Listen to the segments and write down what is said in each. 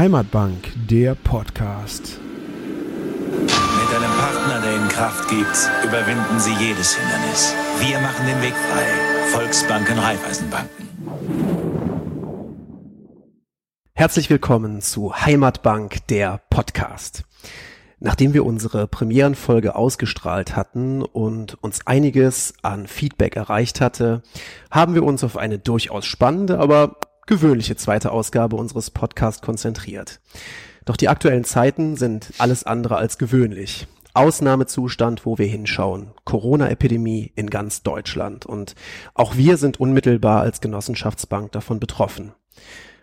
Heimatbank, der Podcast. Mit einem Partner, der Ihnen Kraft gibt, überwinden Sie jedes Hindernis. Wir machen den Weg frei. Volksbanken, Raiffeisenbanken. Herzlich willkommen zu Heimatbank, der Podcast. Nachdem wir unsere Premierenfolge ausgestrahlt hatten und uns einiges an Feedback erreicht hatte, haben wir uns auf eine durchaus spannende, aber gewöhnliche zweite Ausgabe unseres Podcasts konzentriert. Doch die aktuellen Zeiten sind alles andere als gewöhnlich. Ausnahmezustand, wo wir hinschauen. Corona-Epidemie in ganz Deutschland. Und auch wir sind unmittelbar als Genossenschaftsbank davon betroffen.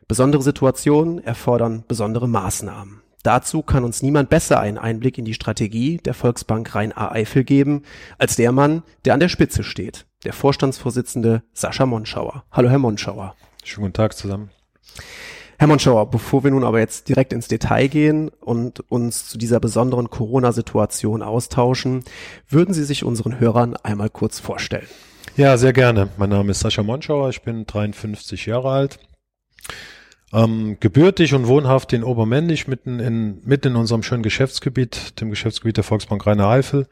Besondere Situationen erfordern besondere Maßnahmen. Dazu kann uns niemand besser einen Einblick in die Strategie der Volksbank Rhein-A-Eifel geben, als der Mann, der an der Spitze steht, der Vorstandsvorsitzende Sascha Monschauer. Hallo, Herr Monschauer. Schönen guten Tag zusammen. Herr Monschauer, bevor wir nun aber jetzt direkt ins Detail gehen und uns zu dieser besonderen Corona-Situation austauschen, würden Sie sich unseren Hörern einmal kurz vorstellen? Ja, sehr gerne. Mein Name ist Sascha Monschauer, ich bin 53 Jahre alt. Ähm, gebürtig und wohnhaft in Obermännlich, mitten in, mitten in unserem schönen Geschäftsgebiet, dem Geschäftsgebiet der Volksbank Rheine-Eifel.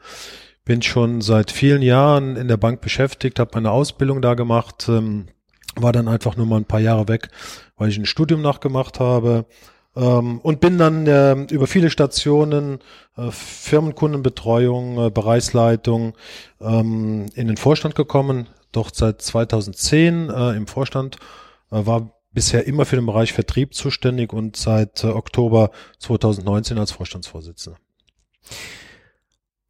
Bin schon seit vielen Jahren in der Bank beschäftigt, habe meine Ausbildung da gemacht, ähm, war dann einfach nur mal ein paar Jahre weg, weil ich ein Studium nachgemacht habe ähm, und bin dann äh, über viele Stationen, äh, Firmenkundenbetreuung, äh, Bereichsleitung ähm, in den Vorstand gekommen, doch seit 2010 äh, im Vorstand, äh, war bisher immer für den Bereich Vertrieb zuständig und seit äh, Oktober 2019 als Vorstandsvorsitzender.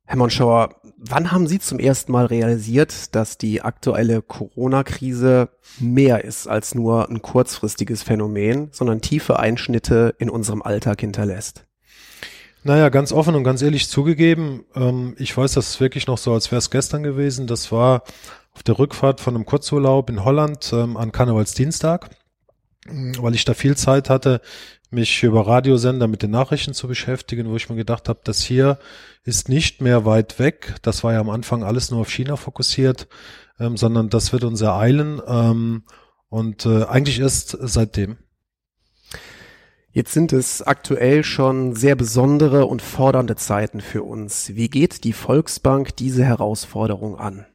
Herr Monschauer, wann haben Sie zum ersten Mal realisiert, dass die aktuelle Corona-Krise mehr ist als nur ein kurzfristiges Phänomen, sondern tiefe Einschnitte in unserem Alltag hinterlässt? Naja, ganz offen und ganz ehrlich zugegeben, ähm, ich weiß das wirklich noch so, als wäre es gestern gewesen. Das war auf der Rückfahrt von einem Kurzurlaub in Holland ähm, an Karnevalsdienstag, weil ich da viel Zeit hatte, mich über Radiosender mit den Nachrichten zu beschäftigen, wo ich mir gedacht habe, das hier ist nicht mehr weit weg. Das war ja am Anfang alles nur auf China fokussiert, ähm, sondern das wird uns ereilen ähm, und äh, eigentlich erst seitdem. Jetzt sind es aktuell schon sehr besondere und fordernde Zeiten für uns. Wie geht die Volksbank diese Herausforderung an?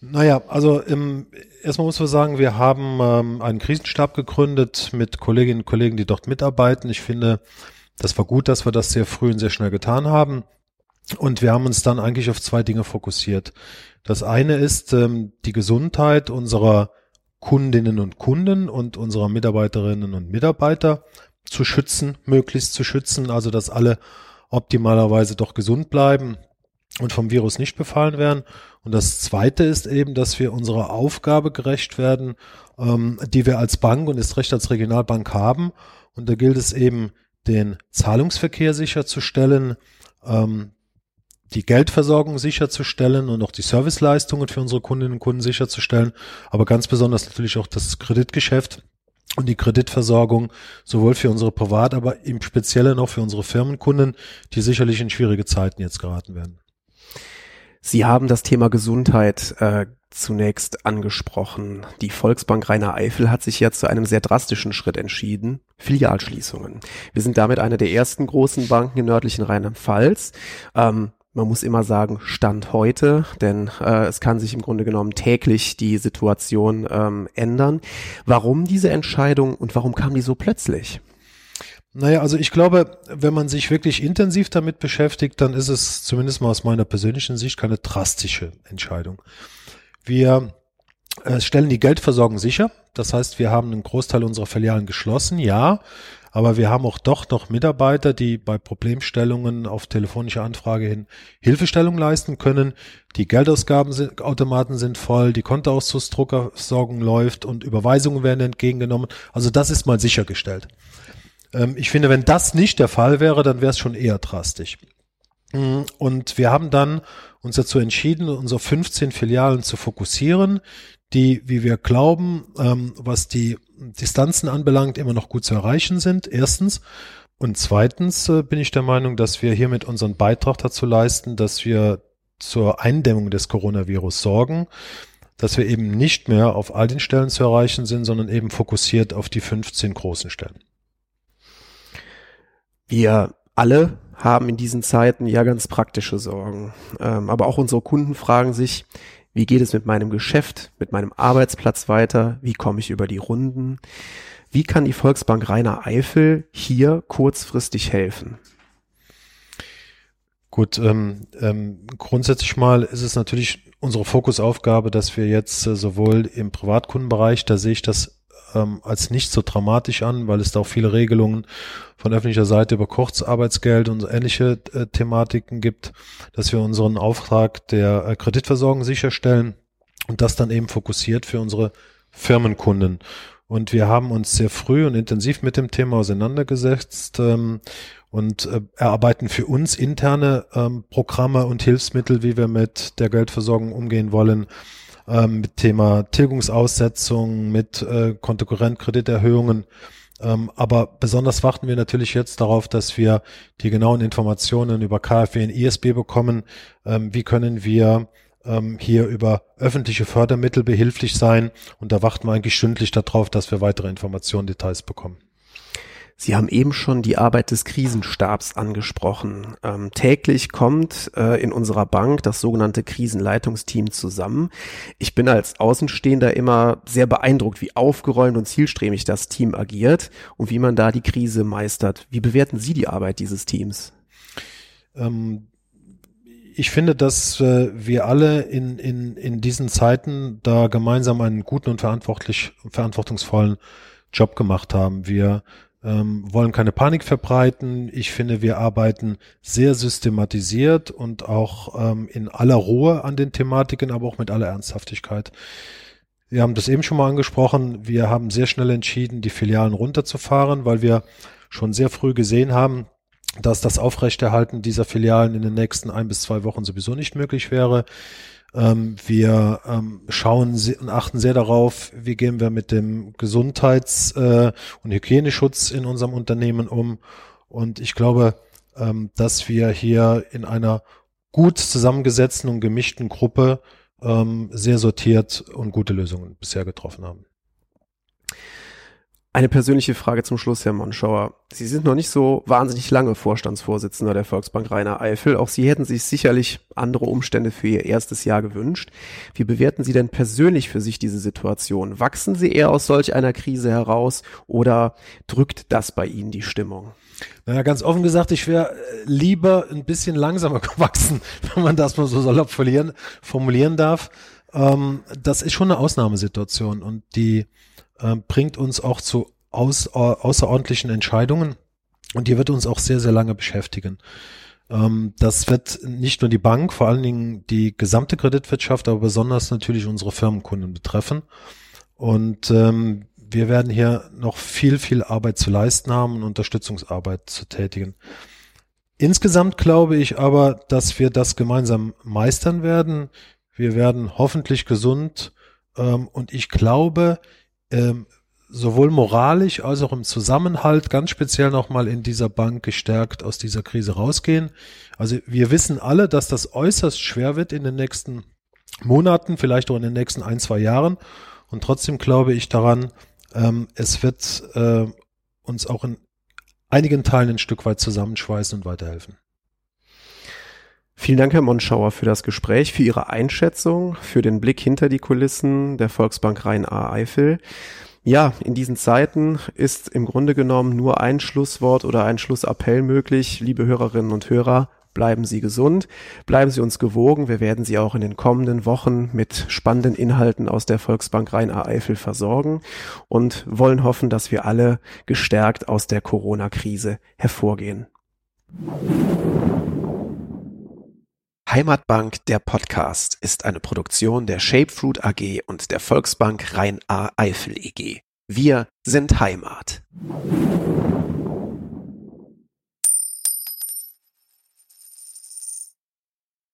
Naja, also im, erstmal muss man sagen, wir haben ähm, einen Krisenstab gegründet mit Kolleginnen und Kollegen, die dort mitarbeiten. Ich finde, das war gut, dass wir das sehr früh und sehr schnell getan haben. Und wir haben uns dann eigentlich auf zwei Dinge fokussiert. Das eine ist ähm, die Gesundheit unserer Kundinnen und Kunden und unserer Mitarbeiterinnen und Mitarbeiter zu schützen, möglichst zu schützen, also dass alle optimalerweise doch gesund bleiben und vom Virus nicht befallen werden. Und das Zweite ist eben, dass wir unserer Aufgabe gerecht werden, ähm, die wir als Bank und ist recht als Regionalbank haben. Und da gilt es eben, den Zahlungsverkehr sicherzustellen, ähm, die Geldversorgung sicherzustellen und auch die Serviceleistungen für unsere Kundinnen und Kunden sicherzustellen, aber ganz besonders natürlich auch das Kreditgeschäft und die Kreditversorgung sowohl für unsere Privat, aber im Speziellen auch für unsere Firmenkunden, die sicherlich in schwierige Zeiten jetzt geraten werden. Sie haben das Thema Gesundheit äh, zunächst angesprochen. Die Volksbank Rainer Eifel hat sich ja zu einem sehr drastischen Schritt entschieden. Filialschließungen. Wir sind damit eine der ersten großen Banken im nördlichen Rheinland-Pfalz. Ähm, man muss immer sagen, Stand heute, denn äh, es kann sich im Grunde genommen täglich die Situation ähm, ändern. Warum diese Entscheidung und warum kam die so plötzlich? Naja, also ich glaube, wenn man sich wirklich intensiv damit beschäftigt, dann ist es zumindest mal aus meiner persönlichen Sicht keine drastische Entscheidung. Wir äh, stellen die Geldversorgung sicher. Das heißt, wir haben einen Großteil unserer Filialen geschlossen, ja. Aber wir haben auch doch noch Mitarbeiter, die bei Problemstellungen auf telefonische Anfrage hin Hilfestellung leisten können. Die Geldausgabenautomaten sind voll, die Kontoauszugsdruckersorgung läuft und Überweisungen werden entgegengenommen. Also das ist mal sichergestellt. Ähm, ich finde, wenn das nicht der Fall wäre, dann wäre es schon eher drastisch. Mm, und wir haben dann uns dazu entschieden, unsere 15 Filialen zu fokussieren, die, wie wir glauben, ähm, was die Distanzen anbelangt, immer noch gut zu erreichen sind. Erstens. Und zweitens äh, bin ich der Meinung, dass wir hiermit unseren Beitrag dazu leisten, dass wir zur Eindämmung des Coronavirus sorgen, dass wir eben nicht mehr auf all den Stellen zu erreichen sind, sondern eben fokussiert auf die 15 großen Stellen. Wir alle haben in diesen Zeiten ja ganz praktische Sorgen. Ähm, aber auch unsere Kunden fragen sich, wie geht es mit meinem Geschäft, mit meinem Arbeitsplatz weiter? Wie komme ich über die Runden? Wie kann die Volksbank Rainer Eifel hier kurzfristig helfen? Gut, ähm, ähm, grundsätzlich mal ist es natürlich unsere Fokusaufgabe, dass wir jetzt äh, sowohl im Privatkundenbereich, da sehe ich das ähm, als nicht so dramatisch an, weil es da auch viele Regelungen von öffentlicher Seite über Kurzarbeitsgeld und ähnliche äh, Thematiken gibt, dass wir unseren Auftrag der äh, Kreditversorgung sicherstellen und das dann eben fokussiert für unsere Firmenkunden. Und wir haben uns sehr früh und intensiv mit dem Thema auseinandergesetzt ähm, und äh, erarbeiten für uns interne ähm, Programme und Hilfsmittel, wie wir mit der Geldversorgung umgehen wollen, ähm, mit Thema Tilgungsaussetzung, mit äh, Kontokorrentkrediterhöhungen. Ähm, aber besonders warten wir natürlich jetzt darauf, dass wir die genauen Informationen über KfW und ISB bekommen. Ähm, wie können wir ähm, hier über öffentliche Fördermittel behilflich sein. Und da warten wir eigentlich stündlich darauf, dass wir weitere Informationen, Details bekommen. Sie haben eben schon die Arbeit des Krisenstabs angesprochen. Ähm, täglich kommt äh, in unserer Bank das sogenannte Krisenleitungsteam zusammen. Ich bin als Außenstehender immer sehr beeindruckt, wie aufgeräumt und zielstrebig das Team agiert und wie man da die Krise meistert. Wie bewerten Sie die Arbeit dieses Teams? Ähm, ich finde, dass äh, wir alle in, in, in diesen Zeiten da gemeinsam einen guten und verantwortlich, verantwortungsvollen Job gemacht haben. Wir ähm, wollen keine Panik verbreiten. Ich finde, wir arbeiten sehr systematisiert und auch ähm, in aller Ruhe an den Thematiken, aber auch mit aller Ernsthaftigkeit. Wir haben das eben schon mal angesprochen. Wir haben sehr schnell entschieden, die Filialen runterzufahren, weil wir schon sehr früh gesehen haben, dass das Aufrechterhalten dieser Filialen in den nächsten ein bis zwei Wochen sowieso nicht möglich wäre. Ähm, wir ähm, schauen und achten sehr darauf, wie gehen wir mit dem Gesundheits- äh, und Hygieneschutz in unserem Unternehmen um. Und ich glaube, ähm, dass wir hier in einer gut zusammengesetzten und gemischten Gruppe ähm, sehr sortiert und gute Lösungen bisher getroffen haben. Eine persönliche Frage zum Schluss, Herr Monschauer. Sie sind noch nicht so wahnsinnig lange Vorstandsvorsitzender der Volksbank Rainer Eifel. Auch Sie hätten sich sicherlich andere Umstände für Ihr erstes Jahr gewünscht. Wie bewerten Sie denn persönlich für sich diese Situation? Wachsen Sie eher aus solch einer Krise heraus oder drückt das bei Ihnen die Stimmung? Naja, ganz offen gesagt, ich wäre äh, lieber ein bisschen langsamer gewachsen, wenn man das mal so salopp formulieren, darf. Ähm, das ist schon eine Ausnahmesituation und die äh, bringt uns auch zu aus, außerordentlichen Entscheidungen und die wird uns auch sehr, sehr lange beschäftigen. Ähm, das wird nicht nur die Bank, vor allen Dingen die gesamte Kreditwirtschaft, aber besonders natürlich unsere Firmenkunden betreffen. Und ähm, wir werden hier noch viel, viel Arbeit zu leisten haben und Unterstützungsarbeit zu tätigen. Insgesamt glaube ich aber, dass wir das gemeinsam meistern werden. Wir werden hoffentlich gesund ähm, und ich glaube, ähm, sowohl moralisch als auch im Zusammenhalt ganz speziell nochmal in dieser Bank gestärkt aus dieser Krise rausgehen. Also wir wissen alle, dass das äußerst schwer wird in den nächsten Monaten, vielleicht auch in den nächsten ein, zwei Jahren. Und trotzdem glaube ich daran, ähm, es wird äh, uns auch in einigen Teilen ein Stück weit zusammenschweißen und weiterhelfen. Vielen Dank, Herr Monschauer, für das Gespräch, für Ihre Einschätzung, für den Blick hinter die Kulissen der Volksbank Rhein-A-Eifel. Ja, in diesen Zeiten ist im Grunde genommen nur ein Schlusswort oder ein Schlussappell möglich. Liebe Hörerinnen und Hörer, bleiben Sie gesund, bleiben Sie uns gewogen. Wir werden Sie auch in den kommenden Wochen mit spannenden Inhalten aus der Volksbank Rhein-A-Eifel versorgen und wollen hoffen, dass wir alle gestärkt aus der Corona-Krise hervorgehen. Heimatbank der Podcast ist eine Produktion der Shapefruit AG und der Volksbank Rhein-A-Eifel EG. Wir sind Heimat.